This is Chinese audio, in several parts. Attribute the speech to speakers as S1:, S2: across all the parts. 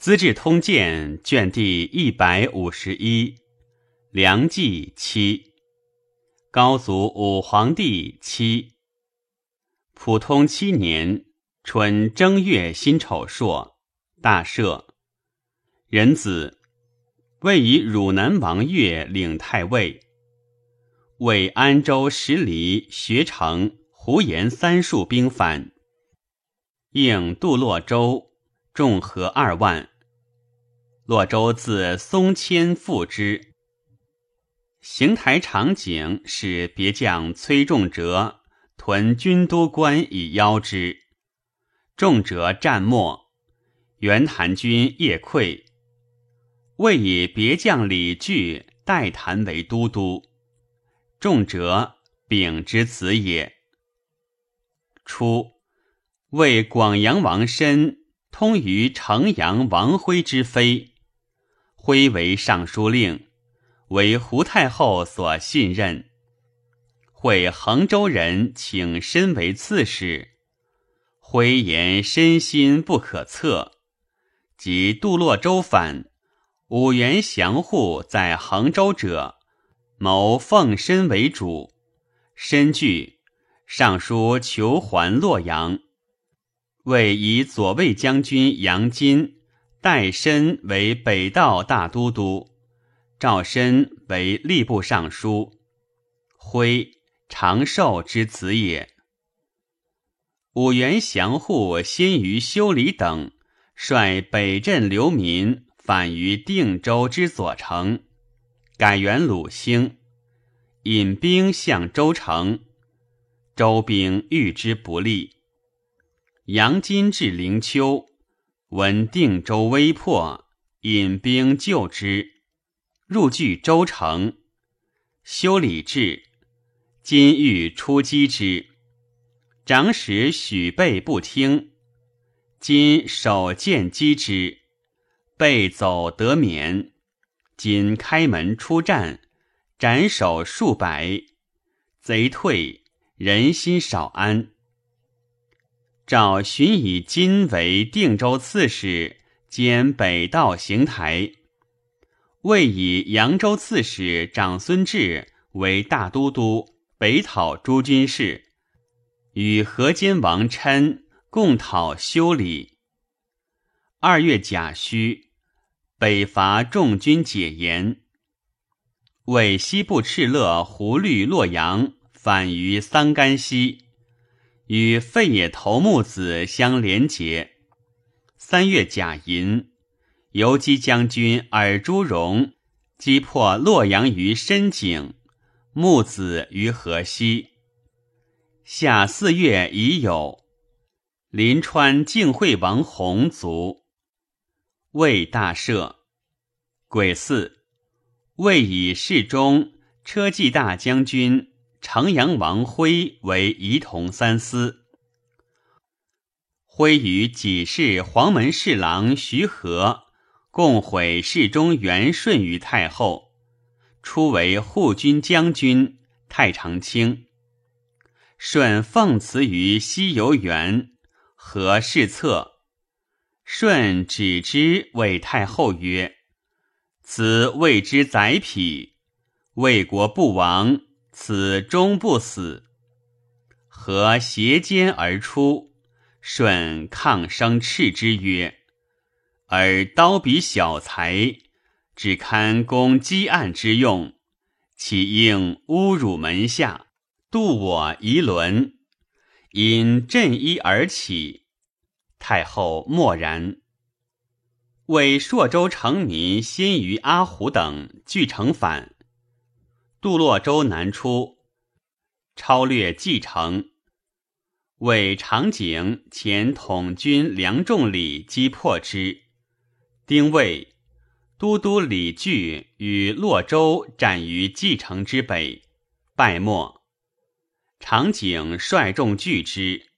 S1: 资治通鉴》卷第一百五十一，梁冀七，高祖武皇帝七，普通七年春正月辛丑朔，大赦。仁子位以汝南王岳领太尉，为安州十里学成胡延三数兵反，应杜洛州众合二万。洛州自松迁复之，邢台场景使别将崔仲哲屯军都关以邀之，仲哲战没，袁谭军夜溃，魏以别将李据代谭为都督，仲哲秉之子也。初，为广阳王申通于城阳王辉之妃。徽为尚书令，为胡太后所信任。会衡州人请身为刺史，徽言身心不可测。及杜洛州反，五原降护在衡州者，谋奉身为主。申惧，尚书求还洛阳，为以左卫将军杨金。代申为北道大都督，赵申为吏部尚书，徽长寿之子也。五原降护先于修理等，率北镇流民反于定州之左城，改元鲁兴，引兵向州城，州兵遇之不利。杨金至灵丘。闻定州危迫，引兵救之，入据州城。修理至，今欲出击之，长史许备不听。今手剑击之，备走得免。今开门出战，斩首数百，贼退，人心少安。赵寻以金为定州刺史，兼北道行台；魏以扬州刺史长孙志为大都督，北讨诸军事，与河间王琛共讨修理。二月甲戌，北伐众军解严。为西部敕勒胡律洛阳，反于桑干西。与废野头目子相连结。三月甲寅，游击将军尔朱荣击破洛阳于深井，木子于河西。夏四月已有，临川靖惠王弘卒，魏大赦。癸巳，魏以侍中车骑大将军。城阳王辉为仪同三司，辉与己氏黄门侍郎徐和共毁侍中元顺于太后，初为护军将军、太常卿。顺奉辞于西游园，和侍侧。顺指之为太后曰：“此谓之宰匹，为国不亡。”此终不死，何斜肩而出？舜抗声斥之曰：“而刀笔小才，只堪攻击案之用，岂应侮辱门下，度我夷伦？”因振衣而起。太后默然。为朔州城民先于阿虎等俱成反。杜洛州南出，超略蓟城，为长景前统军梁仲礼击破之。丁未，都督李据与洛州战于蓟城之北，败没。长景率众拒之，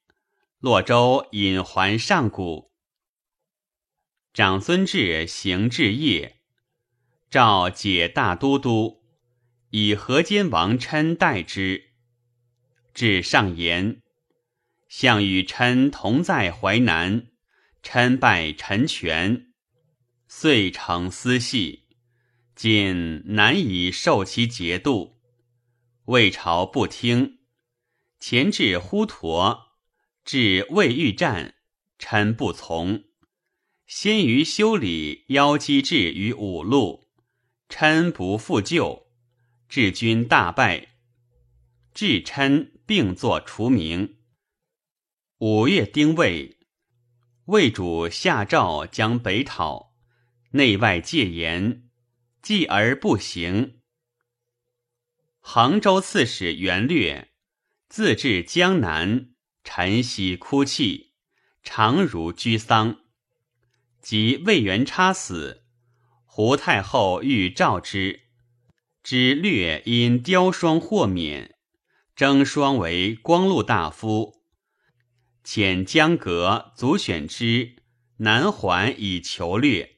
S1: 洛州引还上谷。长孙志行至夜，召解大都督。以河间王琛代之。至上言，项羽琛同在淮南，琛拜陈权。遂成私系，今难以受其节度。魏朝不听，前至呼陀，至魏欲战，琛不从。先于修理邀击至于五路，琛不复救，治军大败，至琛并作除名。五月丁未，魏主下诏将北讨，内外戒严，继而不行。杭州刺史袁略。自至江南，晨曦哭泣，常如居丧。及魏元插死，胡太后欲召之，之略因雕霜获免，征霜为光禄大夫，遣江阁足选之南还以求略，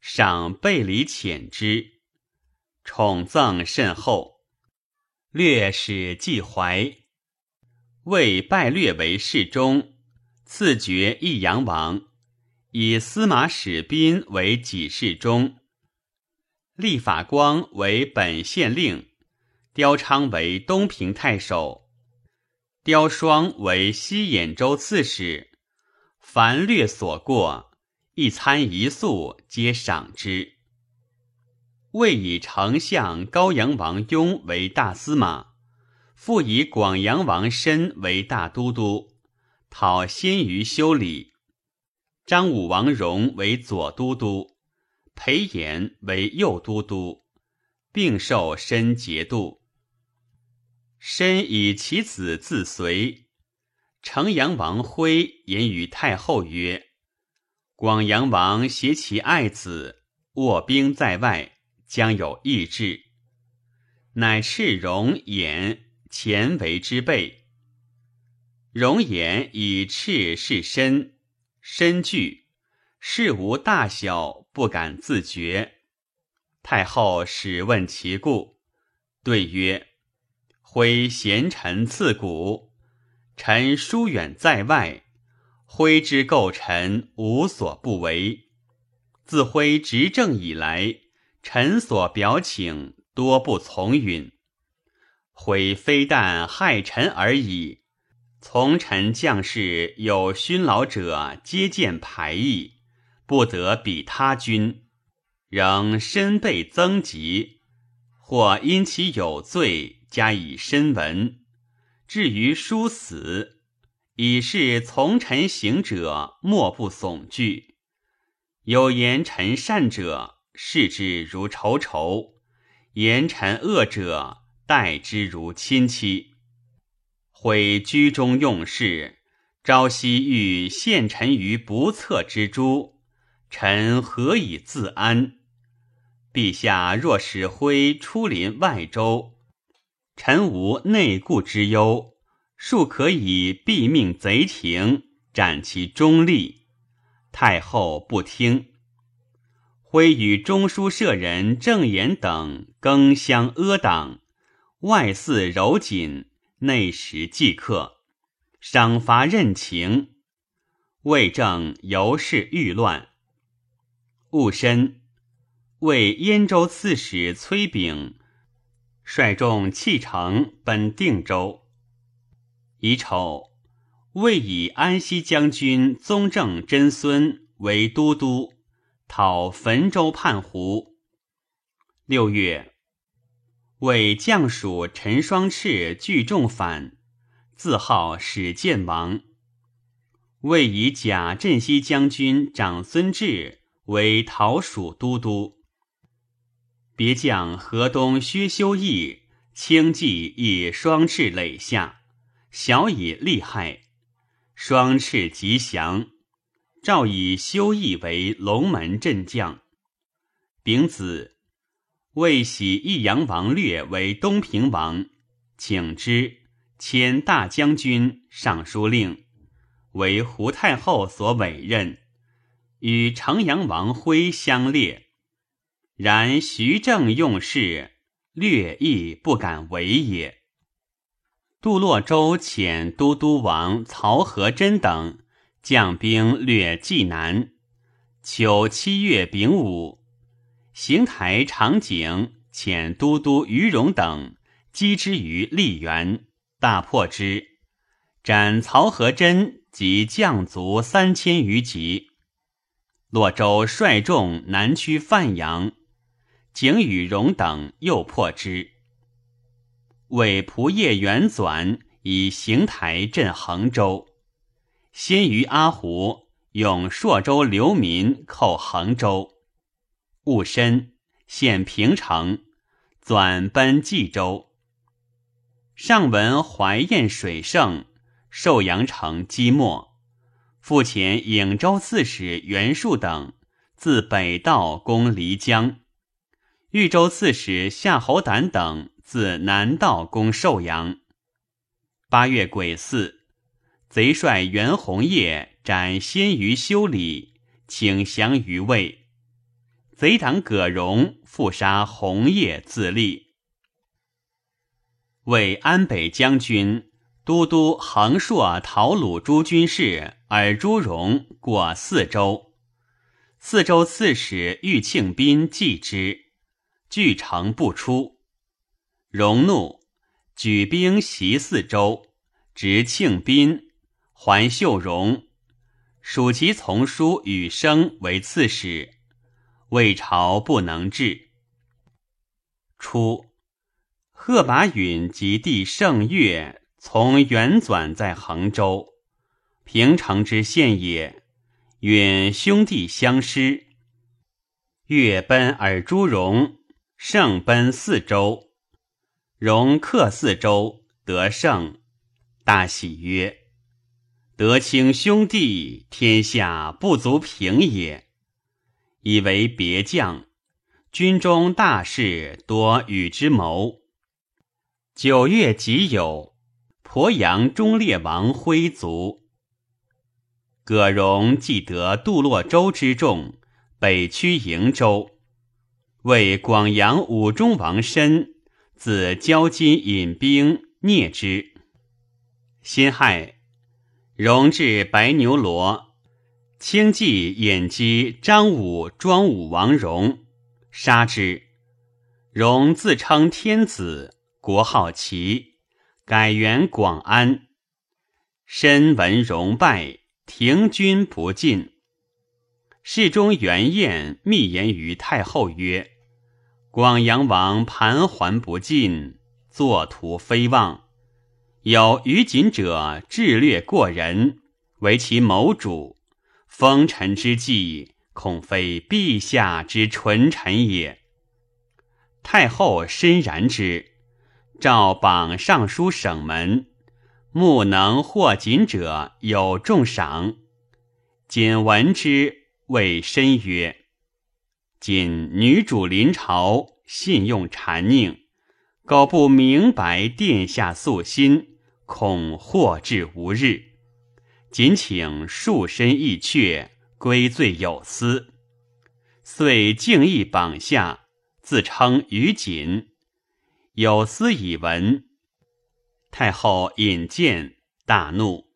S1: 赏贝礼遣之，宠赠甚厚。略使季怀，为拜略为侍中，赐爵益阳王，以司马史宾为己侍中，立法光为本县令，刁昌为东平太守，刁双为西兖州刺史。凡略所过，一餐一宿皆赏之。魏以丞相高阳王雍为大司马，复以广阳王申为大都督，讨先于修理。张武王荣为左都督，裴炎为右都督，并受申节度。申以其子自随。成阳王辉言与太后曰：“广阳王携其爱子，卧兵在外。”将有异志，乃斥容衍前为之备。容衍以赤是身，身惧，事无大小不敢自决。太后始问其故，对曰：“徽贤臣赐骨，臣疏远在外，徽之构臣无所不为。自徽执政以来。”臣所表请多不从允，悔非但害臣而已。从臣将士有勋劳者，皆见排异，不得比他君，仍身被增疾，或因其有罪加以申文。至于殊死，以是从臣行者莫不悚惧。有言臣善者。视之如仇仇，言臣恶者待之如亲戚。毁居中用事，朝夕欲陷臣于不测之诛，臣何以自安？陛下若使徽出临外州，臣无内顾之忧，庶可以毙命贼庭，斩其忠立。太后不听。徽与中书舍人郑言等更相阿党，外似柔谨，内实忌刻，赏罚任情，魏政由是愈乱。戊申，为燕州刺史崔炳率众弃城奔定州。乙丑，魏以安西将军宗正真孙为都督。讨汾州叛胡。六月，为将属陈双赤聚众反，自号始建王。为以贾镇西将军长孙志为讨蜀都督。别将河东薛修义轻骑以双翅垒下，小以利害，双翅吉祥。诏以修义为龙门镇将，丙子，为喜益阳王略为东平王，请之，迁大将军、尚书令，为胡太后所委任，与城阳王辉相列。然徐正用事，略亦不敢为也。杜洛州遣都督王曹和真等。将兵略济南，秋七月丙午，邢台长景遣都督于荣等击之于溧源，大破之，斩曹和真及将卒三千余级。洛州率众南驱范阳，景与荣等又破之。为仆射元纂以邢台镇衡州，先于阿胡用朔州流民寇衡州，戊申献平城，纂奔冀州。上闻怀燕水盛，寿阳城积没。复遣颍州刺史袁术等自北道攻漓江，豫州刺史夏侯胆等自南道攻寿阳。八月癸巳，贼帅袁弘业斩先于修理，请降于魏。贼党葛荣复杀弘业自立。为安北将军。都督横朔讨虏诸军事尔朱荣过四州，四州刺史玉庆斌继之，据城不出。荣怒，举兵袭四州，执庆斌，还秀荣，属其从叔与生为刺史。魏朝不能治。初，贺拔允及弟盛岳。从元纂在衡州，平城之县也。允兄弟相失，越奔而朱荣，胜奔四州，荣克四州得胜，大喜曰：“德卿兄弟，天下不足平也。”以为别将，军中大事多与之谋。九月己酉。鄱阳忠烈王徽族，葛荣既得杜洛州之众，北驱瀛州，为广阳武忠王申自交金引兵灭之。辛亥，荣至白牛罗，轻骑掩击张武庄武王荣，杀之。荣自称天子，国号齐。改元广安，身闻荣败，停军不进。侍中元彦密言于太后曰：“广阳王盘桓不进，作图非望。有于谨者智略过人，为其谋主。封臣之计，恐非陛下之纯臣也。”太后深然之。诏榜尚书省门，目能获锦者有重赏。锦闻之，谓申曰：“今女主临朝，信用谗佞，苟不明白殿下素心，恐祸至无日。谨请束身义阙，归罪有司。”遂敬意榜下，自称于锦。有司以闻，太后引见，大怒。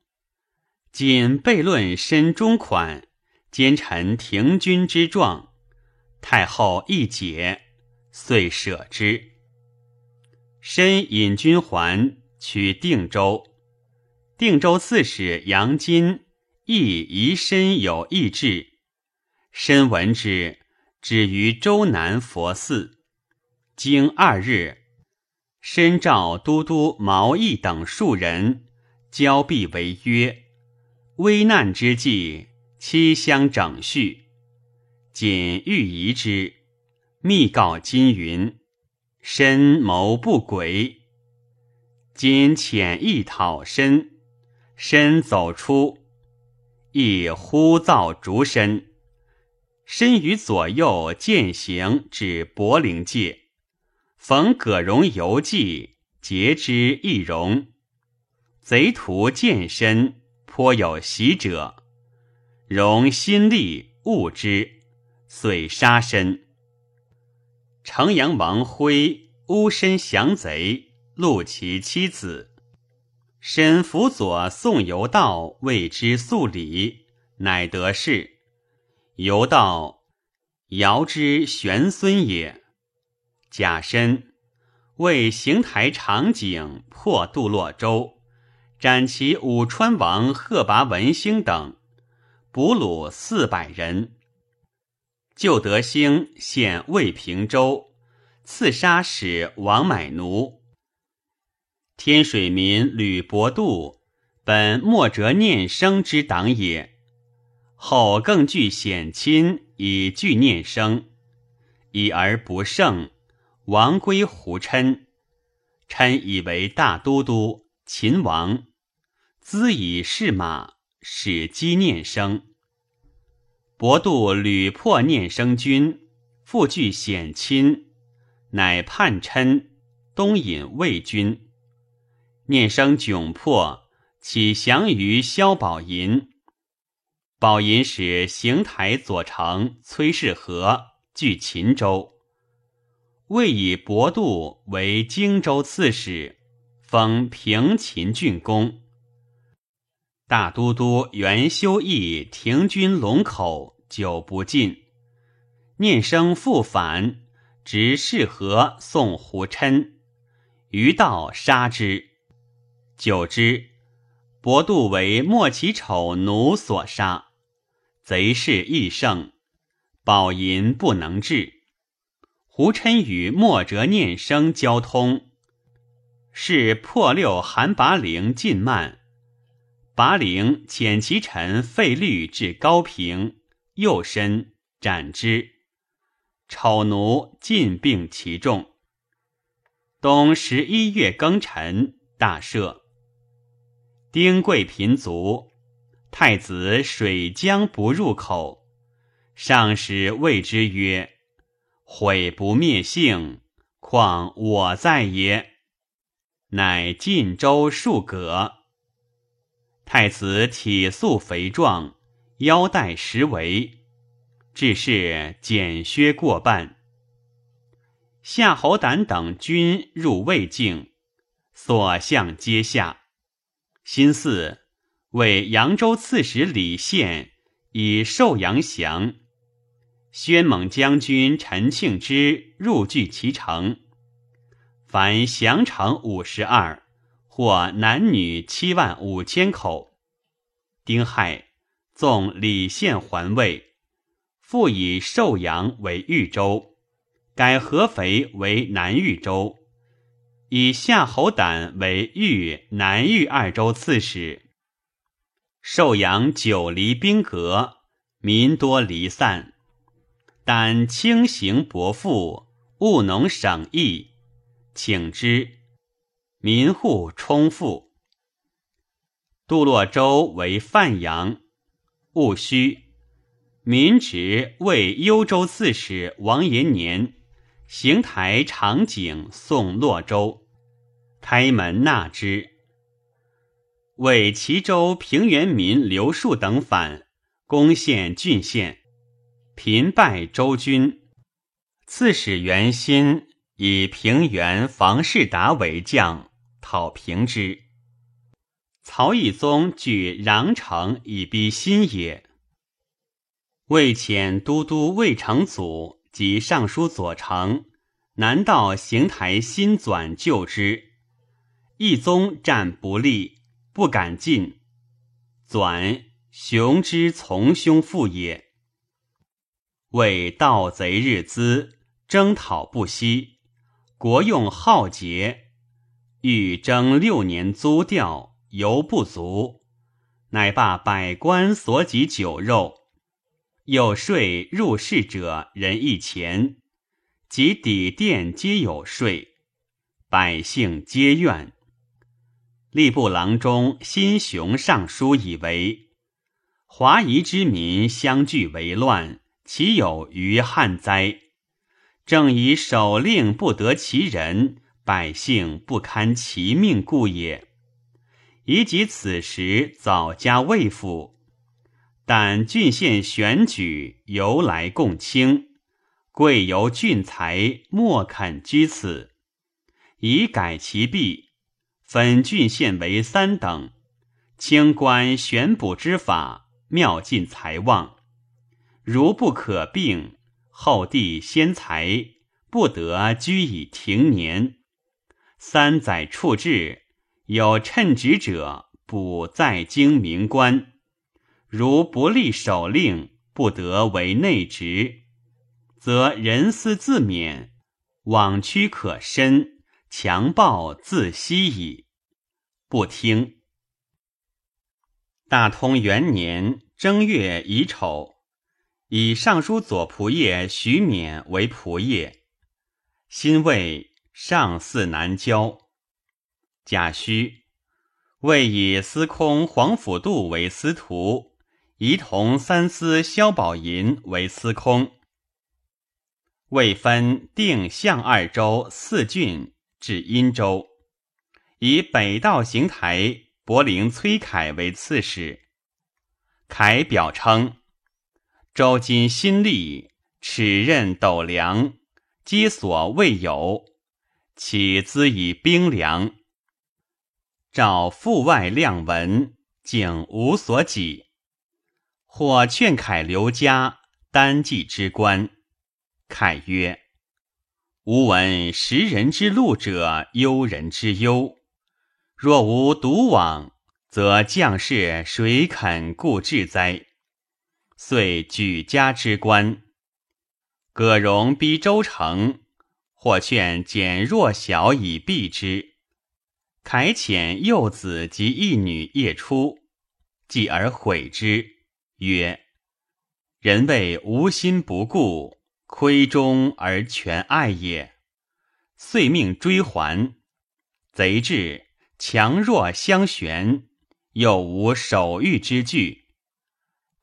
S1: 仅悖论申中款，奸臣停军之状，太后一解，遂舍之。申引军还，取定州。定州刺史杨金亦疑申有异志，申闻之，止于州南佛寺。经二日。申召都督毛毅等数人，交臂为约。危难之际，妻相整叙。仅欲疑之，密告金云：申谋不轨。今遣意讨身，身走出，亦呼噪逐身。身于左右践行至柏林界。逢葛荣游记，截之易容。贼徒见身，颇有喜者。荣心力恶之，遂杀身。城阳王辉诬身降贼，戮其妻子。申辅佐宋游道为之肃礼，乃得势。游道尧之玄孙也。甲申，为邢台长景破杜洛州，斩其武川王贺拔文兴等，捕虏四百人。旧德兴献魏平州，刺杀使王买奴。天水民吕伯度，本莫折念生之党也，后更具显亲以拒念生，已而不胜，王归胡琛，琛以为大都督，秦王，资以士马，使击念生。伯度屡破念生军，复据显亲，乃叛琛，东引魏军。念生窘迫，起降于萧宝寅。宝寅使邢台左丞崔世和据秦州，魏以伯度为荆州刺史，封平秦郡公。大都督袁修义停军龙口。久不进，念生复返，执世和送胡琛，余道杀之。久之，伯度为莫其丑奴所杀，贼势亦盛，宝银不能治。胡琛与莫哲念生交通，是破六韩拔陵进慢，拔陵遣其臣费律至高平。右身斩之，丑奴尽并其众。冬十一月庚辰，大赦。丁贵贫卒，太子水江不入口，上使谓之曰：“毁不灭性，况我在也？”乃晋州数阁。太子体素肥壮。腰带十围，致是减削过半。夏侯胆等军入魏境，所向皆下。新巳，为扬州刺史李宪以寿阳降。宣猛将军陈庆之入据其城，凡降城五十二，或男女七万五千口。丁亥。纵李宪还魏，复以寿阳为豫州，改合肥为南豫州，以夏侯胆为豫南豫二州刺史。寿阳久离兵革，民多离散，但轻行薄赋，务农省役，请之，民户充富。杜洛州为范阳。戊戌，民职为幽州刺史王延年，邢台长景送洛州，开门纳之。为齐州平原民刘树等反，攻陷郡县，频败周军。刺史袁心以平原房士达为将，讨平之。曹义宗据穰城以逼新也。魏遣都督魏成祖及尚书左丞南道邢台新纂救之。义宗战不利，不敢进。纂雄之从兄父也。为盗贼日资，征讨不息，国用浩劫，欲征六年租调。犹不足，乃罢百官所给酒肉，有税入室者人一钱，及底店皆有税，百姓皆怨。吏部郎中辛雄上书以为：华夷之民相聚为乱，其有余汉哉？正以守令不得其人，百姓不堪其命故也。以及此时早加魏府，但郡县选举由来共卿，贵由俊才莫肯居此，以改其弊，分郡县为三等，清官选补之法，妙尽财旺，如不可并，后帝先才不得居以庭年。三载处置，有称职者，补在京明官。如不立守令，不得为内职，则人思自免，枉屈可伸，强暴自息矣。不听。大通元年正月乙丑，以尚书左仆射徐勉为仆射，新魏上巳南郊。贾诩魏以司空黄甫度为司徒。仪同三司萧宝寅为司空，未分定向二州四郡至殷州，以北道行台博陵崔凯为刺史。凯表称：周今新立，齿刃斗量，皆所未有，岂资以兵粮？照腹外量文，竟无所给。或劝凯留家，单骑之官。凯曰：“吾闻食人之禄者，忧人之忧。若无独往，则将士谁肯固志哉？”遂举家之官。葛荣逼周成，或劝减弱小以避之。凯遣幼子及一女夜出，继而悔之。曰：人谓无心不顾，亏中而全爱也。遂命追还。贼至，强弱相悬，又无守御之具。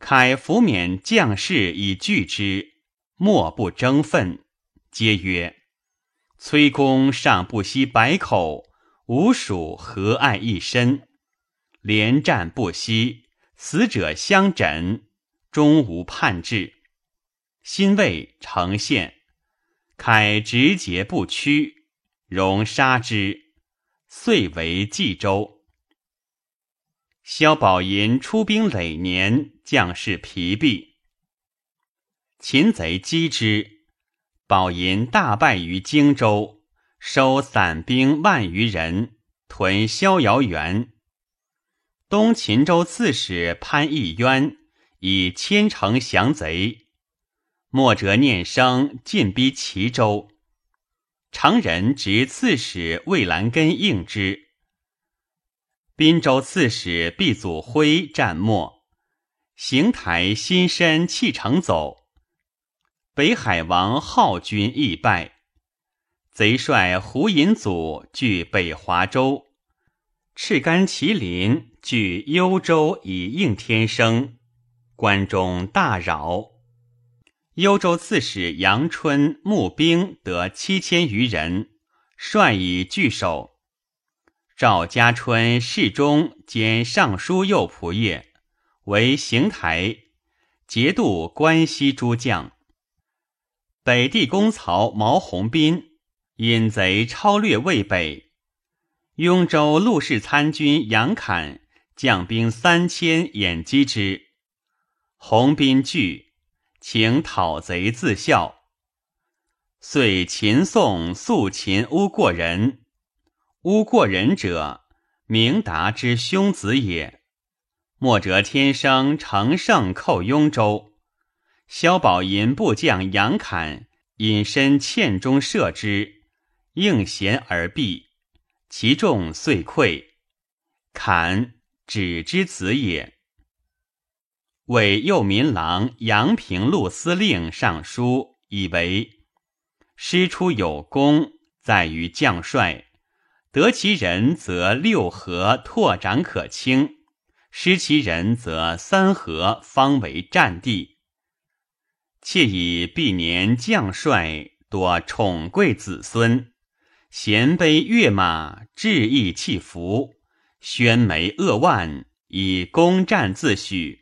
S1: 凯抚免将士以拒之，莫不争愤。皆曰：崔公尚不惜百口，吾属何爱一身？连战不息。死者相枕，终无叛志。新魏成县，凯直节不屈，容杀之，遂为冀州。萧宝寅出兵累年，将士疲弊，秦贼击之，宝寅大败于荆州，收散兵万余人，屯逍遥园。东秦州刺史潘义渊以千城降贼，莫哲念生进逼齐州，常人执刺史魏兰根应之。滨州刺史毕祖辉战没，邢台新申弃城走，北海王浩军亦败，贼帅胡寅祖据北华州。赤干麒麟据幽州以应天生，关中大扰。幽州刺史杨春募兵得七千余人，率以拒守。赵家春侍中兼尚书右仆射，为邢台节度关西诸将。北地公曹毛弘斌引贼超略渭北。雍州陆氏参军杨侃将兵三千掩击之，洪斌惧，请讨贼自效。遂秦宋肃秦乌过人，乌过人者，明达之兄子也。莫折天生乘胜寇雍州，萧宝寅部将杨侃隐身堑中射之，应弦而毙。其众遂溃，坎止之子也。为右民郎杨平路司令上书，以为师出有功，在于将帅。得其人，则六合拓展可清；失其人，则三合方为战地。窃以毕年将帅多宠贵子孙。衔杯跃马，志意气服；宣眉扼腕，以攻战自诩。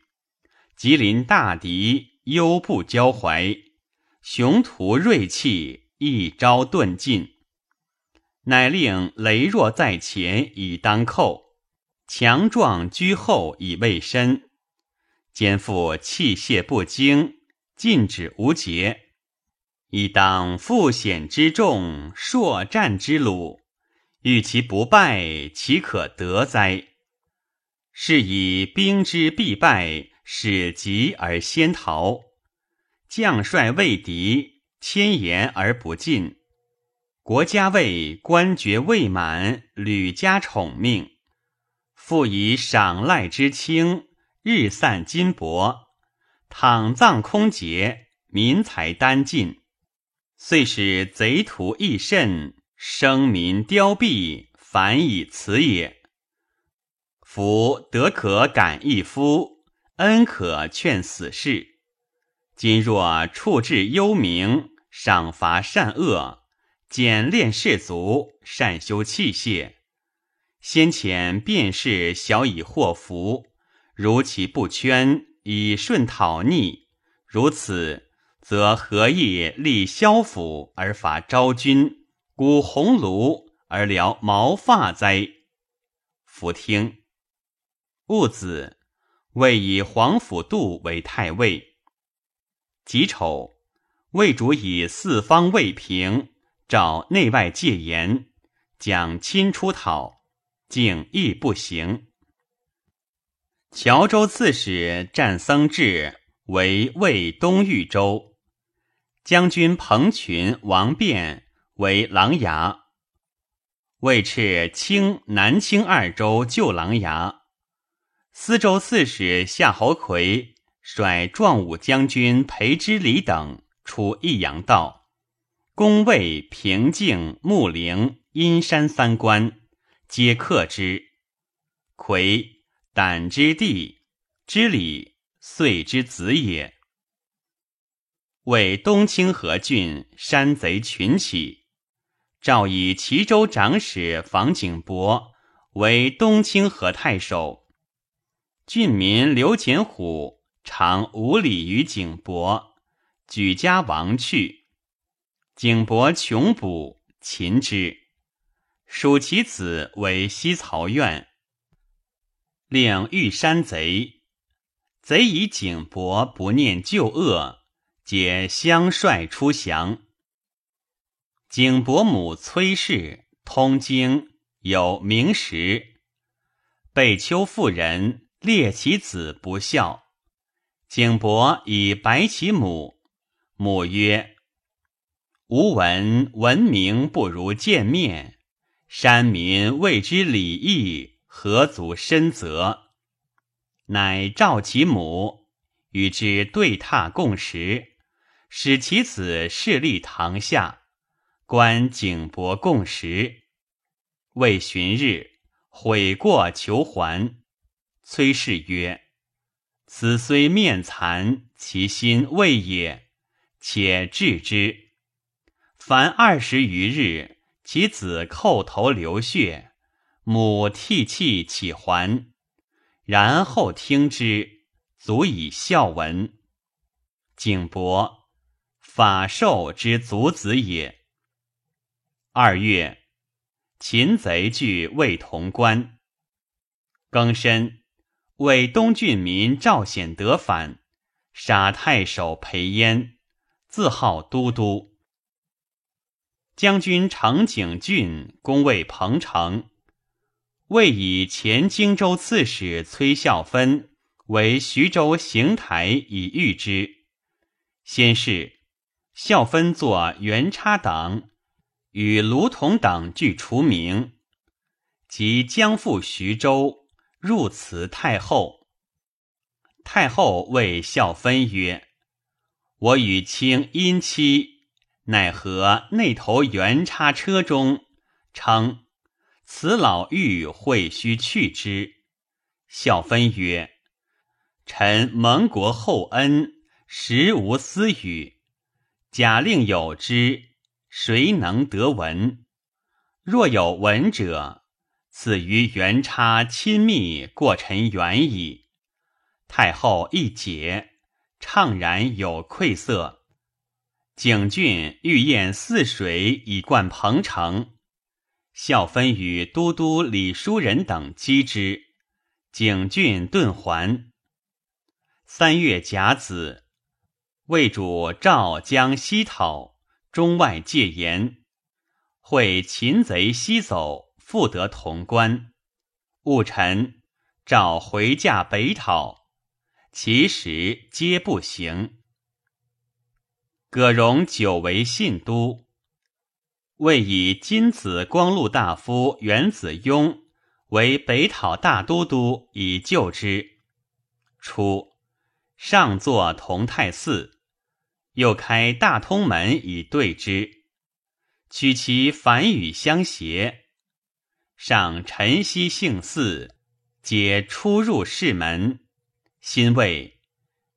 S1: 吉临大敌，忧不交怀；雄图锐气，一朝顿尽。乃令羸弱在前，以当寇；强壮居后，以卫身。肩负器械不精，禁止无节。亦当负险之重，硕战之鲁，欲其不败，岂可得哉？是以兵之必败，使急而先逃；将帅畏敌，千言而不进；国家位官爵未满，屡加宠命，复以赏赖之轻，日散金帛，躺葬空竭，民财单尽。遂使贼徒益甚，生民凋敝，反以此也。夫德可感一夫，恩可劝死士。今若处置幽冥，赏罚善恶，简练士卒，善修器械，先前便是小以祸福，如其不圈，以顺讨逆，如此。则何意立萧府而伐昭君，鼓鸿胪而疗毛发哉？夫听。戊子，魏以皇甫度为太尉。己丑，魏主以四方未平，召内外戒严，蒋亲出讨，竟亦不行。谯州刺史战僧志为魏东豫州。将军彭群、王辩为琅琊，魏敕清南清二州旧琅琊。司州刺史夏侯魁率壮武将军裴之礼等出益阳道，攻魏平静、穆陵、阴山三关，皆克之。魁，胆之地，之礼，遂之子也。为东清河郡山贼群起，诏以齐州长史房景伯为东清河太守。郡民刘简虎常无礼于景伯，举家亡去。景伯穷捕，擒之，属其子为西曹院，令遇山贼。贼以景伯不念旧恶。皆相率出降。景伯母崔氏通经，有名实。被丘妇人列其子不孝，景伯以白其母。母曰：“吾闻闻名不如见面，山民谓之礼义，何足深责？”乃召其母，与之对榻共食。使其子侍立堂下，观景伯共食。未旬日，悔过求还。崔氏曰：“此虽面残，其心未也。且治之。凡二十余日，其子叩头流血，母涕泣起还，然后听之，足以孝闻。景伯。”法寿之族子也。二月，秦贼据魏潼关。庚申，为东郡民赵显德反，杀太守裴焉，自号都督。将军程景俊攻魏彭城，魏以前荆州刺史崔孝芬为徐州行台以御之。先是。孝芬作元插党，与卢同等俱除名，即将赴徐州，入辞太后。太后谓孝芬曰：“我与卿姻妻，奈何那头元插车中？称此老妪会须去之。”孝分曰：“臣蒙国厚恩，实无私语。”假令有之，谁能得闻？若有闻者，此于元差亲密过臣远矣。太后一解，怅然有愧色。景峻欲宴泗水以灌彭城，孝分与都督李叔仁等击之，景峻遁还。三月甲子。魏主赵将西讨，中外戒严。会擒贼西走，复得潼关。戊辰，赵回驾北讨，其时皆不行。葛荣久为信都，为以金子光禄大夫元子雍为北讨大都督，以救之。初，上座同泰寺，又开大通门以对之。取其反语相协，上晨曦幸祀，皆出入室门。新谓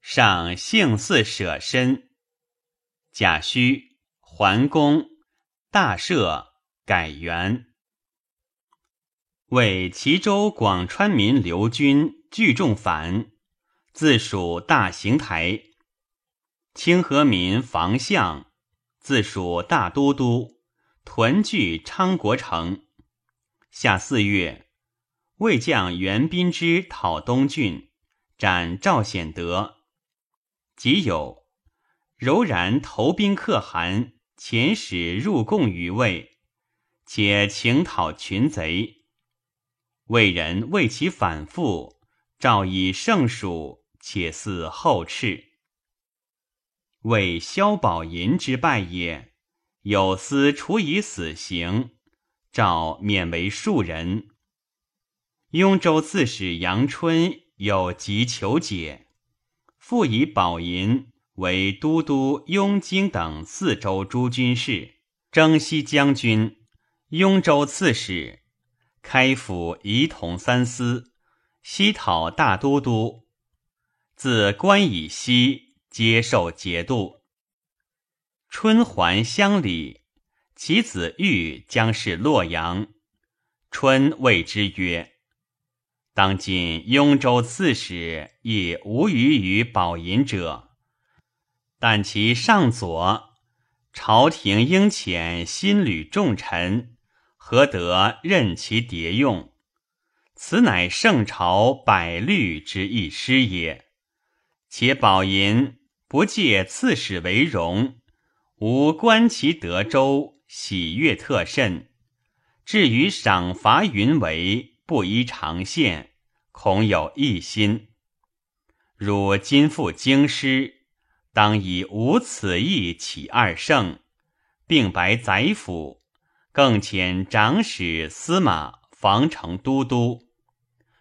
S1: 上幸祀舍身，贾诩桓公大赦，改元。为齐州广川民刘军聚众反，自属大行台。清河民房相自属大都督。屯聚昌国城。夏四月，魏将袁彬之讨东郡，斩赵显德。即有柔然投兵可汗遣使入贡于魏，且请讨群贼。魏人为其反复，诏以圣蜀，且似后赤。为萧宝寅之败也。有司处以死刑，诏免为庶人。雍州刺史杨春有急求解，复以宝银为都督雍京等四州诸军事、征西将军、雍州刺史，开府仪同三司，西讨大都督。自关以西，接受节度。春还乡里，其子玉将是洛阳。春谓之曰：“当今雍州刺史亦无余于宝银者，但其上左，朝廷应遣新履重臣，何得任其迭用？此乃圣朝百虑之一失也。且宝银不借刺史为荣。”吾观其德州，喜悦特甚。至于赏罚云为，不依常限，恐有异心。汝今复京师，当以无此意起二圣，并白宰府，更遣长史司马防城都督，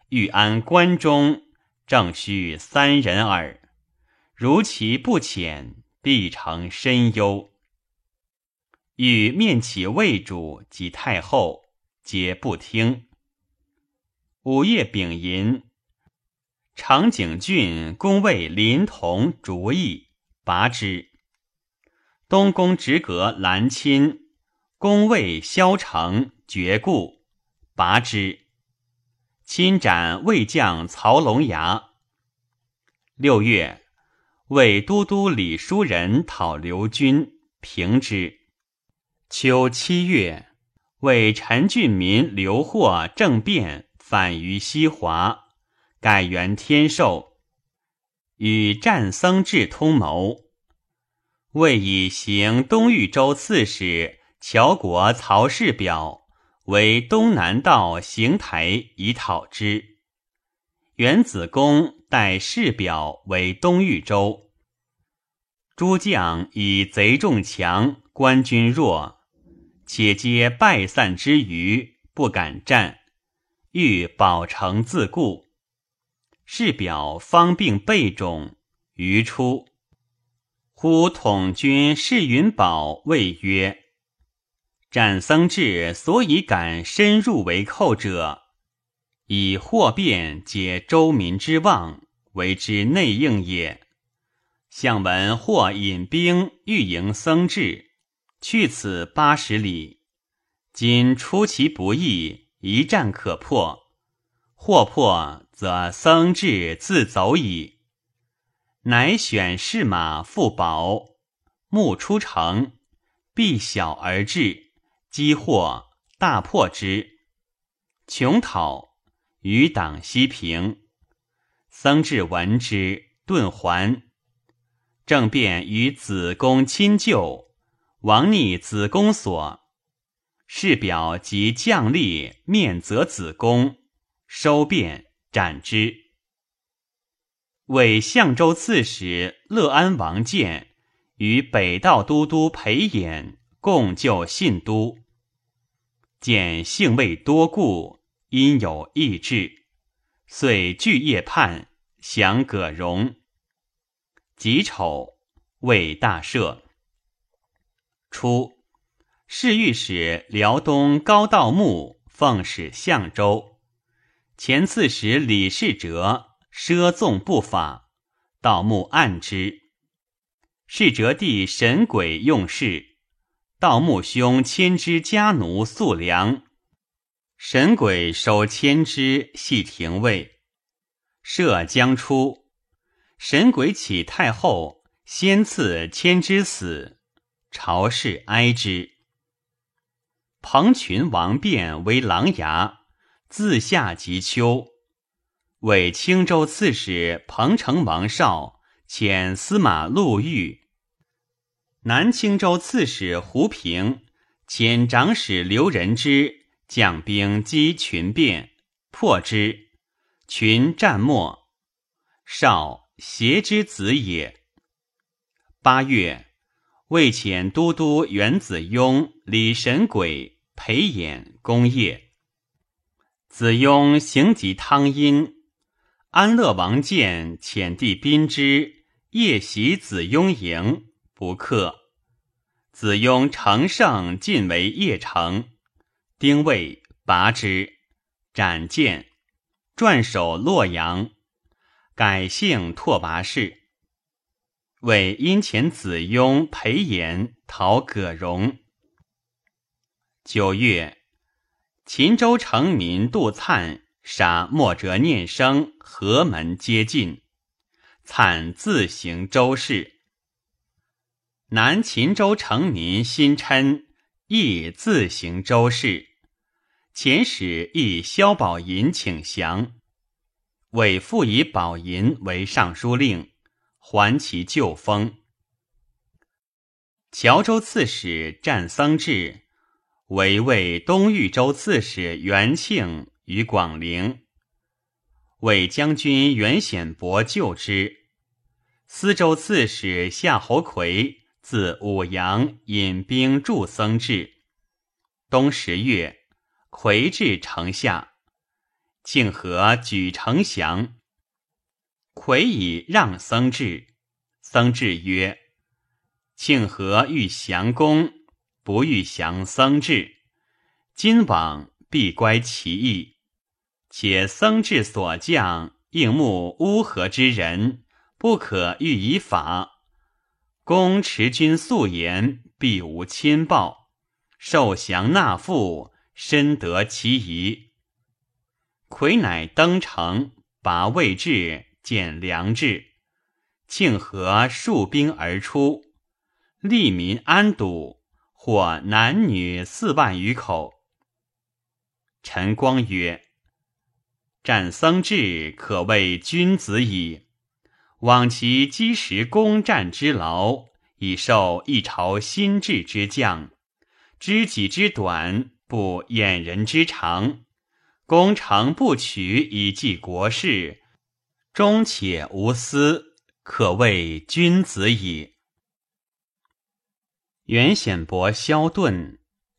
S1: 欲安关中，正需三人耳。如其不遣，必成深忧。欲面起魏主及太后，皆不听。午夜丙寅，长景郡公魏临潼逐邑，拔之。东宫直阁兰钦攻魏萧城绝固，拔之。亲斩魏将曹龙牙。六月，魏都督李叔仁讨刘军，平之。秋七月，为陈俊民刘获政变，反于西华，改元天寿，与战僧智通谋，为以行东豫州刺史乔国曹氏表为东南道行台，以讨之。元子公代氏表为东豫州，诸将以贼众强，官军弱。且皆败散之余，不敢战，欲保城自固。是表方病备种，余出。呼统军释云宝谓曰：“战僧志所以敢深入为寇者，以祸变解周民之望，为之内应也。相闻或引兵欲迎僧志。”去此八十里，今出其不意，一战可破。或破，则僧智自走矣。乃选士马复保，暮出城，必小而至，击获，大破之。穷讨，余党西平。僧志闻之，遁还。政变于子宫亲旧，王逆子宫所。事表及将吏面责子宫，收变斩之。为相州刺史乐安王建与北道都督裴衍共救信都。见性味多故，因有异志，遂据夜叛，降葛荣。己丑，为大赦。初。侍御史辽东高道穆奉使相州，前刺史李世哲奢纵不法，盗墓暗之。世哲弟神鬼用事，盗墓兄牵之家奴素良，神鬼收牵之系廷尉。赦将出，神鬼起太后，先赐牵之死，朝士哀之。彭群王变为琅琊，自下及秋，为青州刺史彭城王绍遣司马陆遇，南青州刺史胡平遣长史刘仁之将兵击群变，破之，群战没。绍邪之子也。八月。魏遣都督元子雍、李神鬼、裴衍攻业。子雍行及汤阴，安乐王建遣弟宾之夜袭子雍营，不克。子雍乘胜进为邺城，丁未拔之，斩剑，转守洛阳，改姓拓跋氏。为殷遣子雍、裴炎讨葛荣。九月，秦州城民杜粲杀莫哲念生，河门皆尽。粲自行周氏。南秦州城民辛琛亦自行周氏。遣使以萧宝寅请降，委复以宝银为尚书令。还其旧封。谯州刺史战僧志为魏东豫州刺史元庆于广陵，为将军袁显伯救之。司州刺史夏侯魁自武阳引兵助僧志。冬十月，魁至城下，庆和举城降。魁以让僧志，僧志曰：“庆和欲降公，不欲降僧志。今往必乖其意。且僧志所将应募乌合之人，不可欲以法。公持君素言，必无亲报。受降纳赋，深得其宜。魁乃登城，拔魏志。”见良志，庆和戍兵而出，利民安堵，获男女四万余口。陈光曰：“战僧志可谓君子矣。往其积石攻战之劳，以受一朝心志之将。知己之短，不掩人之长。攻城不取，以济国事。”忠且无私，可谓君子矣。袁显伯萧遁，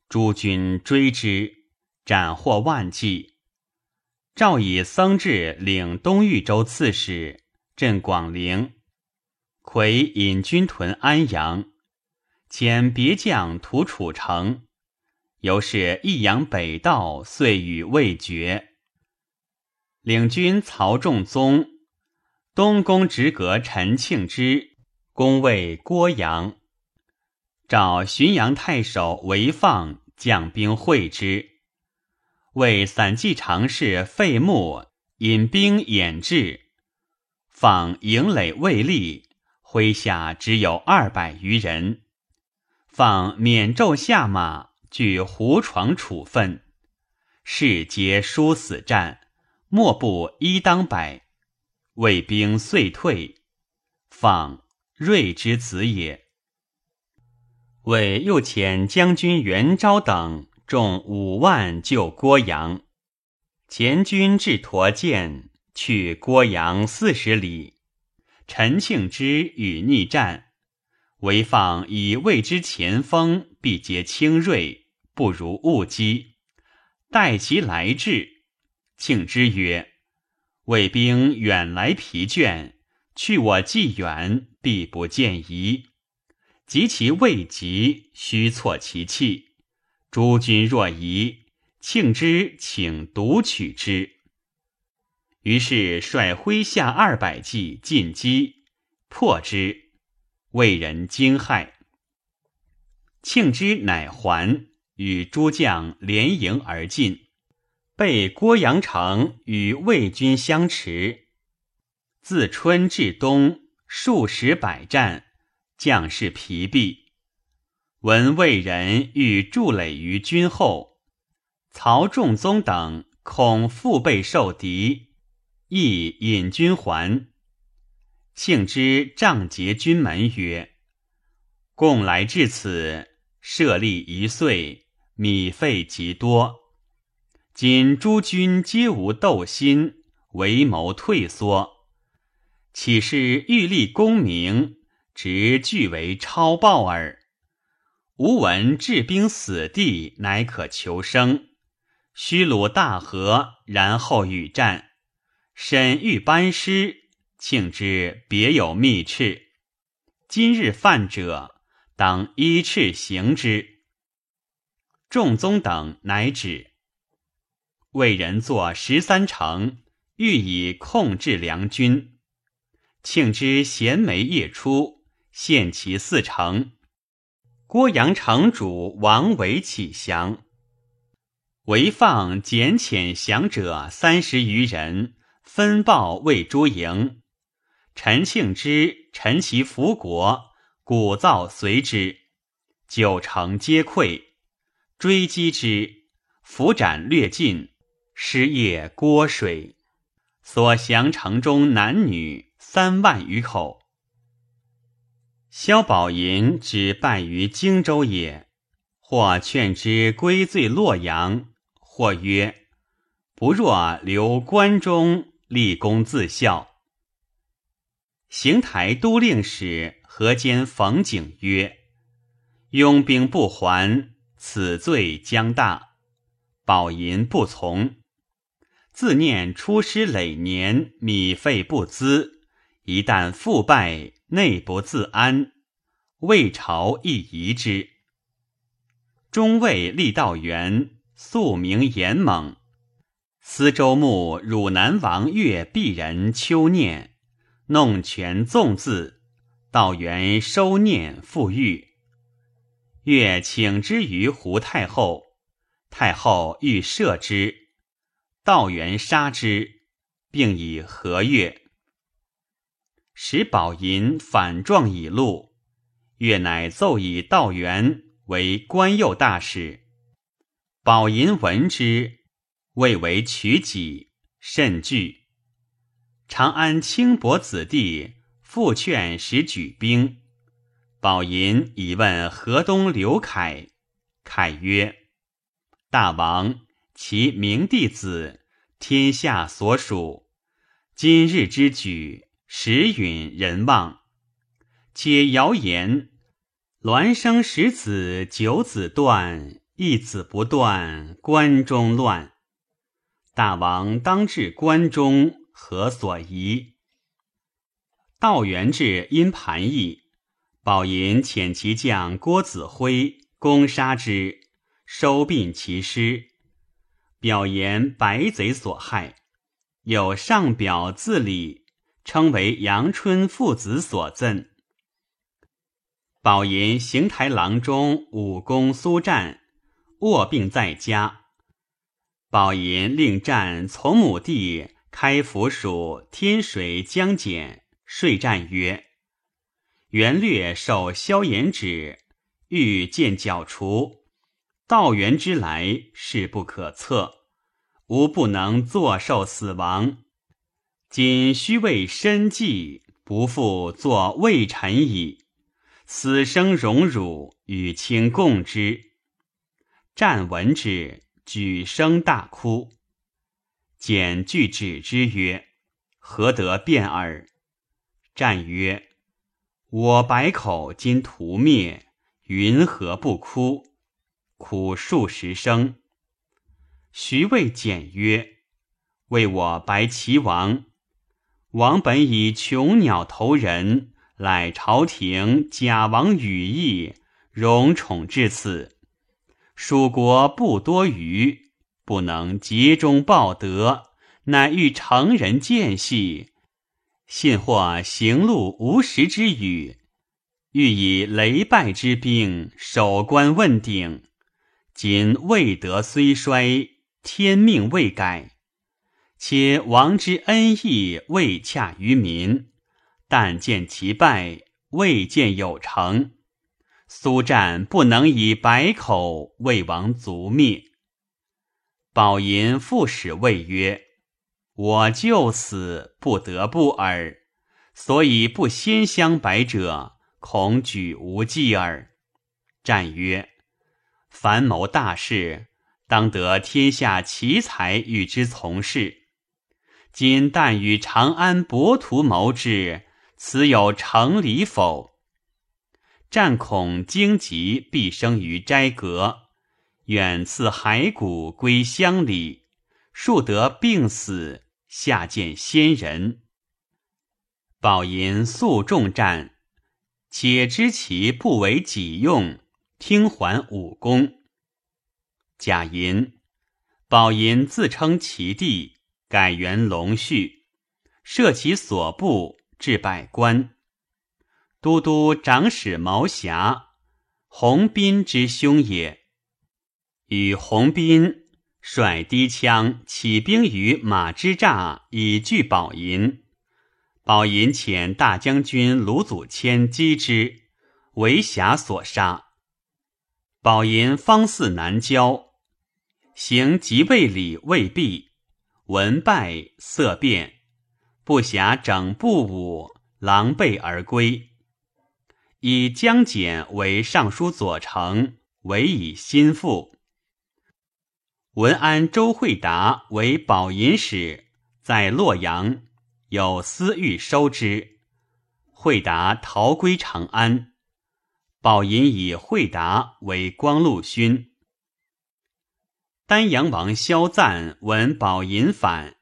S1: 诸军追之，斩获万计。诏以僧志领东豫州刺史，镇广陵。魁引军屯安阳，遣别将屠楚城。由是益阳北道，遂与未决。领军曹仲宗。东宫直阁陈庆之，宫卫郭阳，召浔阳太守韦放将兵会之，为散骑常侍费穆引兵掩至，放营垒未立，麾下只有二百余人，放免胄下马，据胡床处分，士皆殊死战，莫不一当百。魏兵遂退，放锐之子也。为又遣将军袁昭等众五万救郭阳，前军至驼剑，去郭阳四十里。陈庆之与逆战，韦放以魏之前锋必结轻锐，不如误击，待其来至。庆之曰：“魏兵远来疲倦，去我既远，必不见疑。”及其未及，须挫其气。诸君若疑，庆之请独取之。于是率麾下二百骑进击，破之。魏人惊骇。庆之乃还，与诸将连营而进，被郭阳城与魏军相持。自春至冬，数十百战。将士疲弊，闻魏人欲筑垒于军后，曹仲宗等恐腹背受敌，亦引军还。庆之仗结军门曰：“共来至此，设立一岁，米费极多。今诸军皆无斗心，为谋退缩，岂是欲立功名？”直俱为超报耳。吾闻治兵死地，乃可求生。须鲁大河，然后与战。沈欲班师，庆之别有密敕。今日犯者，当依敕行之。众宗等乃止。魏人作十三城，欲以控制梁军。庆之衔枚夜出。献其四城，郭阳城主王维起降，韦放简遣降者三十余人，分报魏诸营。陈庆之、陈其福国，鼓噪随之，九城皆溃，追击之，伏斩略尽，失业郭水，所降城中男女三万余口。萧宝寅只败于荆州也，或劝之归罪洛阳，或曰：“不若留关中，立功自效。”邢台都令使河间冯景曰：“拥兵不还，此罪将大。”宝寅不从，自念出师累年，米费不资，一旦复败。内不自安，魏朝亦疑之。中尉立道元素名严猛，司州牧汝南王岳鄙人丘念弄权纵字，道元收念复狱。岳请之于胡太后，太后欲赦之，道元杀之，并以和岳。使宝银反状已录，岳乃奏以道元为官右大使。宝银闻之，谓为取己，甚惧。长安轻薄子弟复劝使举兵。宝银以问河东刘凯，凯曰：“大王，其明弟子，天下所属，今日之举。”时允人望，皆谣言。孪生十子，九子断，一子不断，关中乱。大王当至关中，何所疑？道元至，因盘议。宝银遣其将郭子辉攻杀之，收并其师。表言白贼所害，有上表自理。称为阳春父子所赠。宝银邢台郎中武功苏战卧病在家，宝银令战从母弟开府署天水江简说战曰：“元略受萧衍旨，欲见剿除。道元之来，势不可测，吾不能坐受死亡。”今须为身计，不复作魏臣矣。此生荣辱，与卿共之。”战闻之，举声大哭。简具止之曰：“何得变耳？”战曰：“我百口今屠灭，云何不哭？哭数十声。”徐谓简曰：“为我白齐王，王本以穷鸟投人，乃朝廷假王羽翼，荣宠至此。蜀国不多余。”不能竭忠报德，乃欲成人间隙，信或行路无时之语，欲以雷败之兵守关问鼎。今未德虽衰，天命未改，且王之恩义未洽于民，但见其败，未见有成。苏战不能以百口为王族灭。宝银复使谓曰：“我就死不得不耳，所以不先相白者，恐举无忌耳。”战曰：“凡谋大事，当得天下奇才与之从事。今但与长安博图谋之，此有成理否？”战恐荆棘必生于斋阁。远赐骸骨归乡里，庶得病死，下见先人。宝银素重战，且知其不为己用，听还武功。贾银，宝银自称其弟，改元龙绪，设其所部，置百官。都督长史毛霞，洪斌之兄也。与洪斌率低枪起兵于马之栅，以拒宝银。宝银遣大将军卢祖谦击之，为侠所杀。宝银方似南郊，行即位礼未毕，文败色变，不暇整部伍，狼狈而归。以江简为尚书左丞，委以心腹。文安周惠达为宝银使，在洛阳有私欲收之，惠达逃归长安。宝银以惠达为光禄勋。丹阳王萧赞闻宝银反，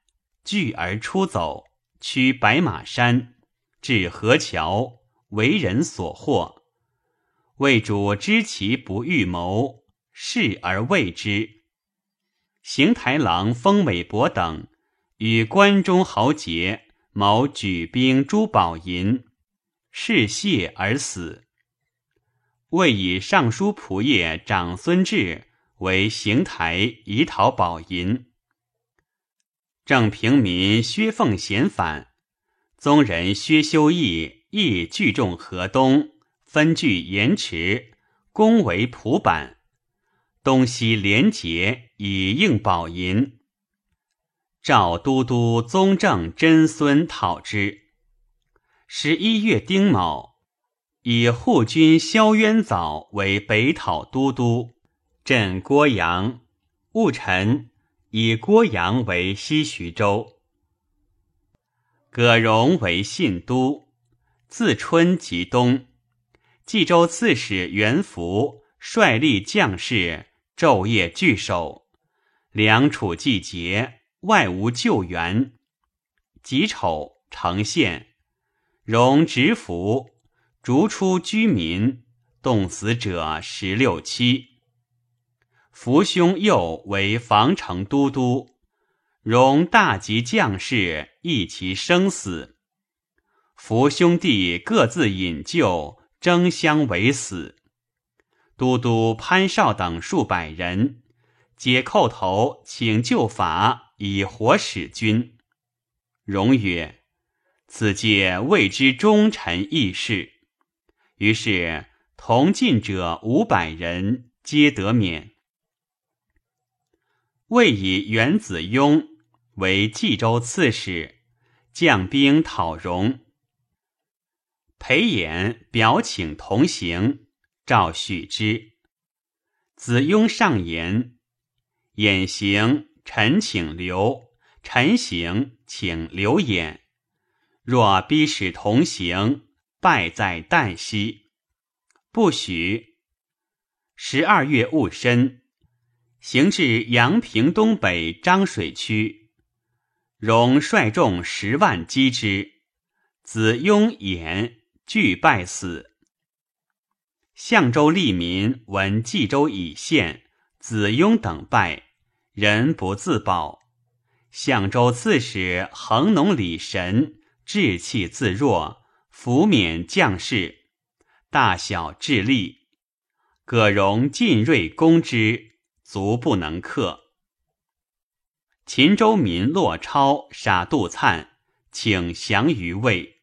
S1: 惧而出走，趋白马山，至河桥，为人所获。魏主知其不预谋，视而未之。邢台郎封韦伯等与关中豪杰谋举兵诛宝银，事谢而死。魏以尚书仆射长孙志为邢台以讨宝银。正平民薛凤贤反，宗人薛修义亦聚众河东，分据盐池，攻为蒲坂。东西连结，以应宝银。赵都督宗正真孙讨之。十一月丁卯，以护军萧渊藻为北讨都督，镇郭阳。戊辰，以郭阳为西徐州。葛荣为信都，自春及冬。冀州刺史袁福率立将士。昼夜聚守，梁楚季节，外无救援。己丑，呈现，荣执服，逐出居民，冻死者十六七。福兄右为防城都督，容大吉将士，议其生死。福兄弟各自引咎，争相为死。都督潘绍等数百人，皆叩头请就法，以活使君。荣曰：“此届谓之忠臣义士。”于是同进者五百人，皆得免。魏以元子雍为冀州刺史，将兵讨荣。裴衍表请同行，赵许之。子雍上言：“衍行，臣请留；臣行，请留衍。若逼使同行，败在旦夕。不许。”十二月戊申，行至阳平东北漳水区，荣率众十万击之，子雍、衍俱败死。相州吏民闻冀州已陷，子雍等败，人不自保。相州刺史恒农李神志气自若，抚免将士，大小智力，葛荣进锐攻之，足不能克。秦州民骆超杀杜灿，请降于魏。